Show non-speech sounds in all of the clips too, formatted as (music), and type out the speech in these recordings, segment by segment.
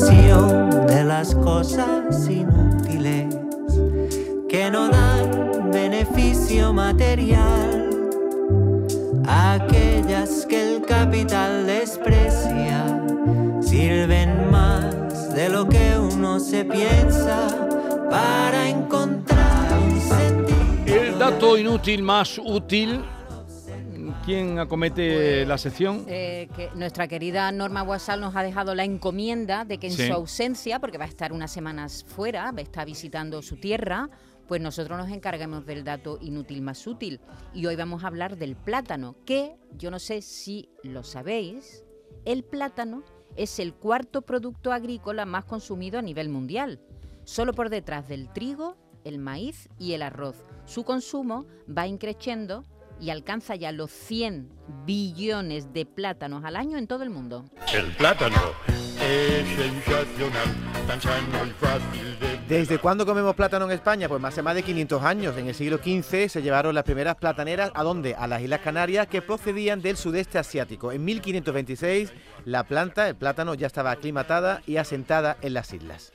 de las cosas inútiles que no dan beneficio material, aquellas que el capital desprecia, sirven más de lo que uno se piensa para encontrar un sentido. El dato inútil más útil ¿Quién acomete la sección? Eh, que nuestra querida Norma Guasal nos ha dejado la encomienda de que en su ausencia, porque va a estar unas semanas fuera, estar visitando su tierra, pues nosotros nos encargamos del dato inútil más útil. Y hoy vamos a hablar del plátano, que yo no sé si lo sabéis, el plátano es el cuarto producto agrícola más consumido a nivel mundial, solo por detrás del trigo, el maíz y el arroz. Su consumo va increciendo y alcanza ya los 100 billones de plátanos al año en todo el mundo. El plátano es sensacional, tan sano y fácil de... ¿Desde cuándo comemos plátano en España? Pues hace más de 500 años. En el siglo XV se llevaron las primeras plataneras a dónde? A las Islas Canarias que procedían del sudeste asiático. En 1526 la planta, el plátano, ya estaba aclimatada y asentada en las islas.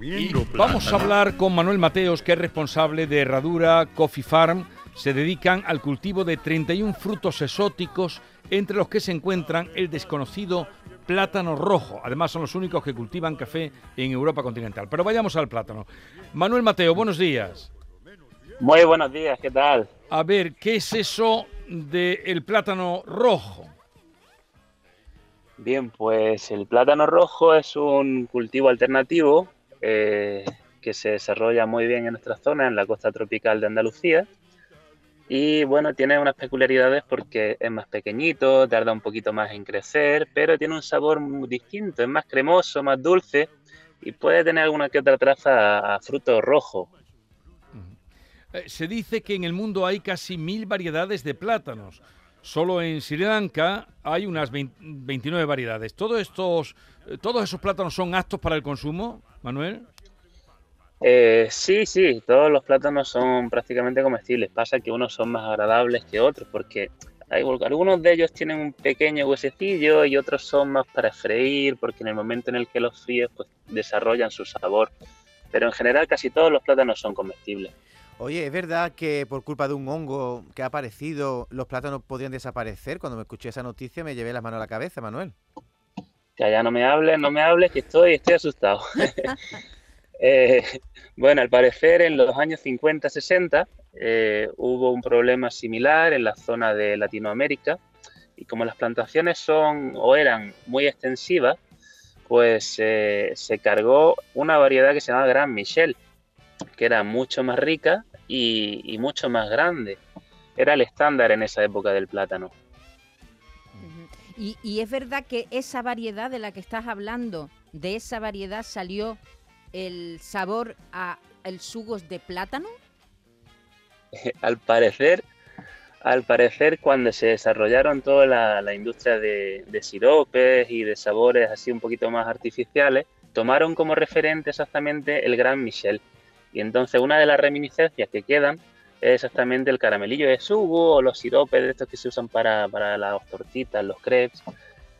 Y vamos a hablar con Manuel Mateos, que es responsable de Herradura Coffee Farm se dedican al cultivo de 31 frutos exóticos, entre los que se encuentran el desconocido plátano rojo. Además, son los únicos que cultivan café en Europa continental. Pero vayamos al plátano. Manuel Mateo, buenos días. Muy buenos días, ¿qué tal? A ver, ¿qué es eso del plátano rojo? Bien, pues el plátano rojo es un cultivo alternativo eh, que se desarrolla muy bien en nuestra zona, en la costa tropical de Andalucía y bueno, tiene unas peculiaridades porque es más pequeñito, tarda un poquito más en crecer, pero tiene un sabor muy distinto, es más cremoso, más dulce y puede tener alguna que otra traza a, fruto rojo. Eh, se dice que en el mundo hay casi mil variedades de plátanos. Solo en Sri Lanka hay unas 29 variedades. ¿Todos, estos, eh, ¿Todos esos plátanos son aptos para el consumo, Manuel? Eh, sí, sí, todos los plátanos son prácticamente comestibles. Pasa que unos son más agradables que otros porque hay, algunos de ellos tienen un pequeño huesecillo y otros son más para freír porque en el momento en el que los fríes pues desarrollan su sabor. Pero en general casi todos los plátanos son comestibles. Oye, ¿es verdad que por culpa de un hongo que ha aparecido los plátanos podrían desaparecer? Cuando me escuché esa noticia me llevé las manos a la cabeza, Manuel. Que allá no me hables, no me hables, que estoy, estoy asustado. (laughs) Eh, (laughs) bueno, al parecer en los años 50-60 eh, hubo un problema similar en la zona de Latinoamérica y como las plantaciones son o eran muy extensivas, pues eh, se cargó una variedad que se llama Gran Michel, que era mucho más rica y, mucho más grande. Era el estándar en esa época del plátano. Y, es verdad que esa variedad de la que estás hablando, de esa variedad salió el sabor a el sugos de plátano? (laughs) al parecer, al parecer cuando se desarrollaron toda la, industria de, siropes y de sabores así un poquito más artificiales, tomaron como referente exactamente el Gran Michel. Y entonces una de las reminiscencias que quedan es exactamente el caramelillo de sugo o los siropes de estos que se usan para, para las tortitas, los crepes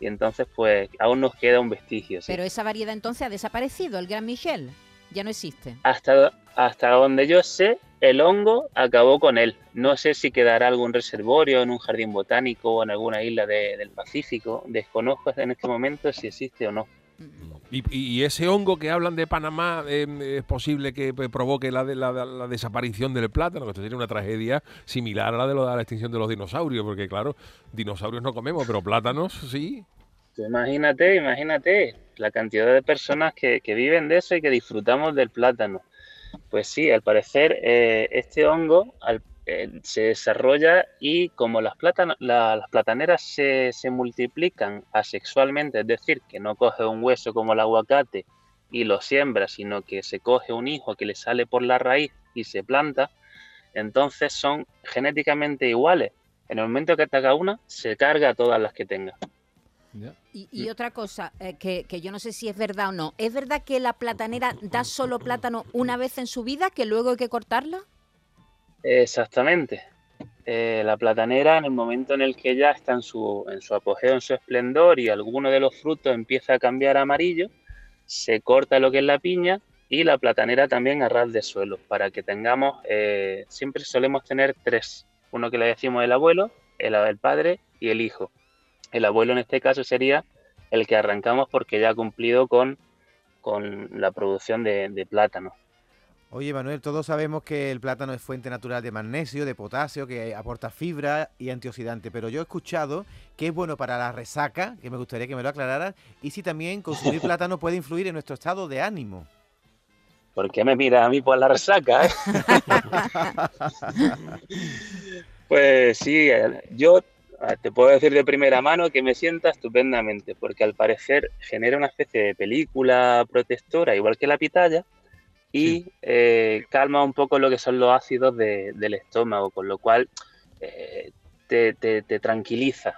y entonces pues aún nos queda un vestigio. Pero esa variedad entonces ha desaparecido, el Gran Michel, ya no existe. Hasta, hasta donde yo sé, el hongo acabó con él. No sé si quedará algún reservorio en un jardín botánico o en alguna isla del Pacífico. Desconozco en este momento si existe o no. Y, ese hongo que hablan de Panamá em, es posible que pues, provoque la, la, la, desaparición del plátano, que esto tiene una tragedia similar a la de, la extinción de los dinosaurios, porque claro, dinosaurios no comemos, pero plátanos sí. Imagínate, imagínate la cantidad de personas que, viven de eso y que disfrutamos del plátano. Pues sí, al parecer eh, este hongo al, eh, se desarrolla y como las, las plataneras se, se, multiplican asexualmente, es decir, que no coge un hueso como el aguacate y lo siembra, sino que se coge un hijo que le sale por la raíz y se planta, entonces son genéticamente iguales. En el momento que ataca una, se carga a todas las que tenga. Y, otra cosa, eh, que, que, yo no sé si es verdad o no, ¿es verdad que la platanera da solo plátano una vez en su vida, que luego hay que cortarla? Exactamente. Eh, la platanera, en el momento en el que ya está en su, en su apogeo, en su esplendor y alguno de los frutos empieza a cambiar a amarillo, se corta lo que es la piña y la platanera también a ras de suelo, para que tengamos, eh, siempre solemos tener tres, uno que le decimos el abuelo, el, padre y el hijo. El abuelo en este caso sería el que arrancamos porque ya ha cumplido con, con la producción de plátano. Oye, Manuel, todos sabemos que el plátano es fuente natural de magnesio, de potasio, que aporta fibra y antioxidante, pero yo he escuchado que es bueno para la resaca, que me gustaría que me lo aclararas, y si también consumir (laughs) plátano puede influir en nuestro estado de ánimo. ¿Por qué me miras a mí por la resaca? eh? (laughs) pues sí, eh, yo ah, te puedo decir de primera mano que me sienta estupendamente, porque al parecer genera una especie de película protectora, igual que la pitaya, y eh, calma un poco lo que son los ácidos de- del estómago, con lo cual eh, te, te- te tranquiliza.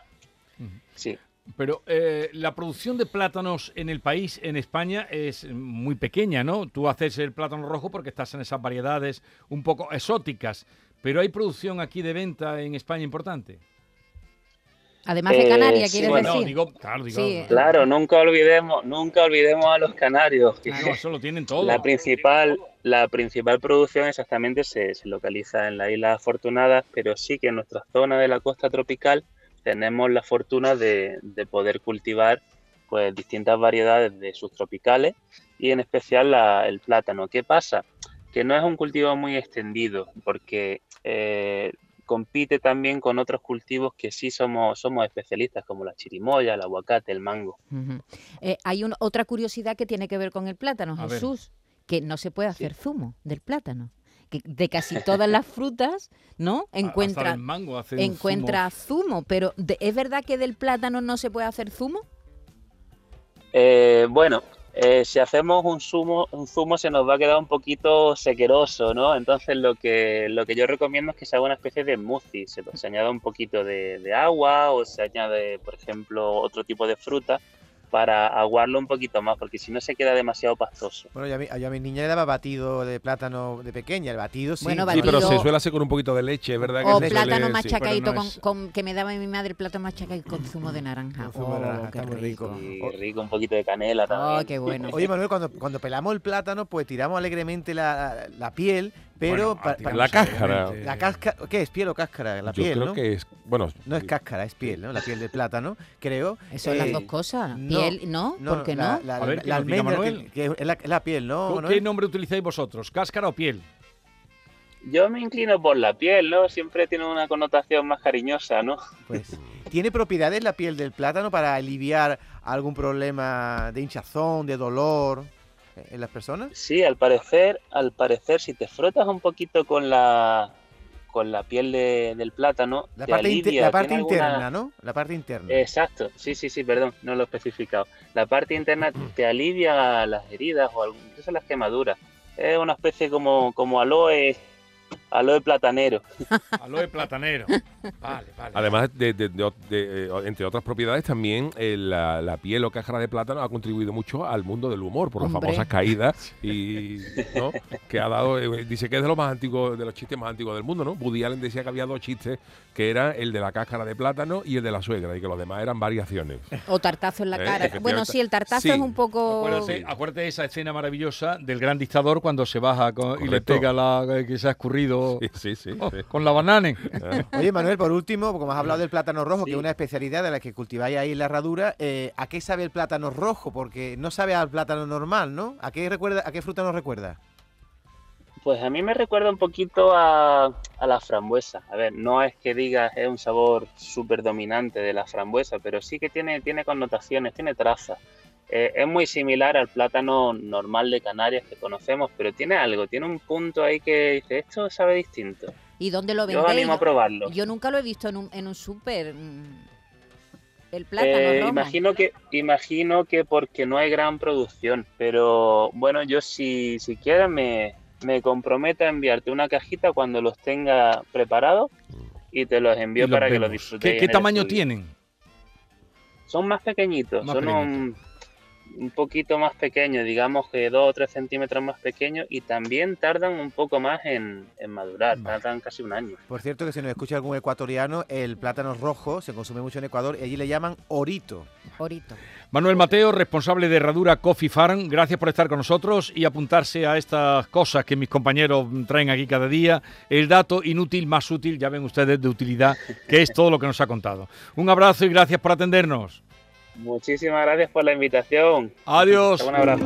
Sí. Pero eh, la producción de plátanos en el país, en España, es muy pequeña, ¿no? Tú haces el plátano rojo porque estás en esas variedades un poco exóticas, pero hay producción aquí de venta en España importante. Además de Eh, Canarias, sí, ¿quieres bueno, No, decir? digo, claro, digo, Sí. Claro, nunca olvidemos, nunca olvidemos a los canarios. que- no, (laughs) eso lo tienen todo. La principal, la principal producción exactamente se, se localiza en la isla Afortunadas, pero sí que en nuestra zona de la costa tropical tenemos la fortuna de, de poder cultivar pues distintas variedades de subtropicales y en especial la- el plátano. ¿Qué pasa? Que no es un cultivo muy extendido porque eh, compite también con otros cultivos que sí somos, somos especialistas, como la chirimoya, el aguacate, el mango. Eh, hay un- otra curiosidad que tiene que ver con el plátano, A ver. Jesús, que no se puede hacer zumo del plátano. Que de casi todas las frutas, ¿no? (laughs) Encuentra, el mango hace un encuentra zumo. Pero de- ¿es verdad que del plátano no se puede hacer zumo? Eh, bueno, eh, si hacemos un zumo, un zumo se nos va a quedar un poquito sequeroso, ¿no? Entonces lo que, lo que yo recomiendo es que se haga una especie de smoothie. Se, añada un poquito de agua o se añade, por ejemplo, otro tipo de fruta para aguarlo un poquito más, porque si no se queda demasiado pastoso. Bueno, yo a, mi, yo a mi niña le daba batido de plátano de pequeña, el batido sí. Bueno, Sí, pero batido- se suele hacer con un poquito de leche, es verdad que O se plátano suele- machacadito no con, es- con- que me daba mi madre, plátano machacado con zumo de naranja. Con zumo de Oh, naranja, qué está muy rico. Rico, un poquito de canela también. Oh, qué bueno. Oye, Manuel, cuando, cuando pelamos el plátano, pues tiramos alegremente la, la piel, pero... Bueno, pa- pa- tiramos La cáscara. la cáscara, ¿qué es? ¿Piel o cáscara? La Yo piel, creo ¿no? que es, bueno, No es cáscara, es piel, ¿no? La piel del plátano, creo. Eso son Eh, las dos cosas. no, Piel, ¿no? ¿Por qué la, no? La, A ver, la almendra, que, que es, la, la piel, ¿no, ¿Qué nombre utilizáis vosotros? ¿Cáscara o piel? Yo me inclino por la piel, ¿no? Siempre tiene una connotación más cariñosa, ¿no? Pues, ¿Tiene propiedades la piel del plátano para aliviar algún problema de hinchazón, de dolor eh, en las personas? Sí, al parecer, al parecer, si te frotas un poquito con la con la piel de- del plátano, La te parte, alivia, la parte alguna- interna, ¿no? La parte interna. Exacto, sí, sí, sí, perdón, no lo he especificado. La parte interna te alivia las heridas o incluso las quemaduras. Es una especie como, como aloe, aloe platanero. (laughs) Aloe platanero. Vale, vale. Además, de, de- de- de, eh, entre otras propiedades, también eh, la, la piel o cáscara de plátano ha contribuido mucho al mundo del humor por las Hombre. famosas caídas (laughs) y ¿no? que ha dado. eh, dice que es de los más antiguos, de los chistes más antiguos del mundo, ¿no? Woody Allen decía que había dos chistes, que era el de la cáscara de plátano y el de la suegra, y que los demás eran variaciones. O tartazo en la Eh, cara. Bueno, sí, el tartazo Sí. es un poco... Acuérdate, acuérdate de esa escena maravillosa del gran dictador cuando se baja con- y le pega la que se ha escurrido Sí, sí, sí. oh, sí. con la banana. Oye, Manuel, por último, como has hablado del plátano rojo, que es una especialidad de la que cultiváis ahí en la herradura, eh, ¿a qué sabe el plátano rojo? Porque no sabe al plátano normal, ¿no? ¿A qué, recuerda, a qué fruta nos recuerda? Pues a mí me recuerda un poquito a, a la frambuesa. A ver, no es que digas es un sabor súper dominante de la frambuesa, pero sí que tiene, tiene connotaciones, tiene trazas. Eh, es muy similar al plátano normal de Canarias que conocemos, pero tiene algo, tiene un punto ahí que dice, esto sabe distinto. ¿Y dónde lo Yo os vendéis? animo a probarlo. Yo nunca lo he visto en un, en un súper. mm, El plátano Eh, imagino que imagino que porque no hay gran producción, pero bueno, yo si, si quieres me, me comprometo a enviarte una cajita cuando los tenga preparados y te los envío los para que los vemos. disfrutéis. ¿Qué, qué tamaño estudio. tienen? Son más pequeñitos, Más son un- un poquito más pequeño, digamos que 2 o 3 centímetros más pequeño y también tardan un poco más en, madurar, tardan casi un año. Por cierto que si nos escucha algún ecuatoriano, el plátano rojo se consume mucho en Ecuador y allí le llaman orito. Orito. Manuel Mateo, responsable de Herradura Coffee Farm, gracias por estar con nosotros y apuntarse a estas cosas que mis compañeros traen aquí cada día. El dato inútil más útil, ya ven ustedes, de utilidad, que es todo lo que nos ha contado. Un abrazo y gracias por atendernos. Muchísimas gracias por la invitación. Adiós. Un abrazo.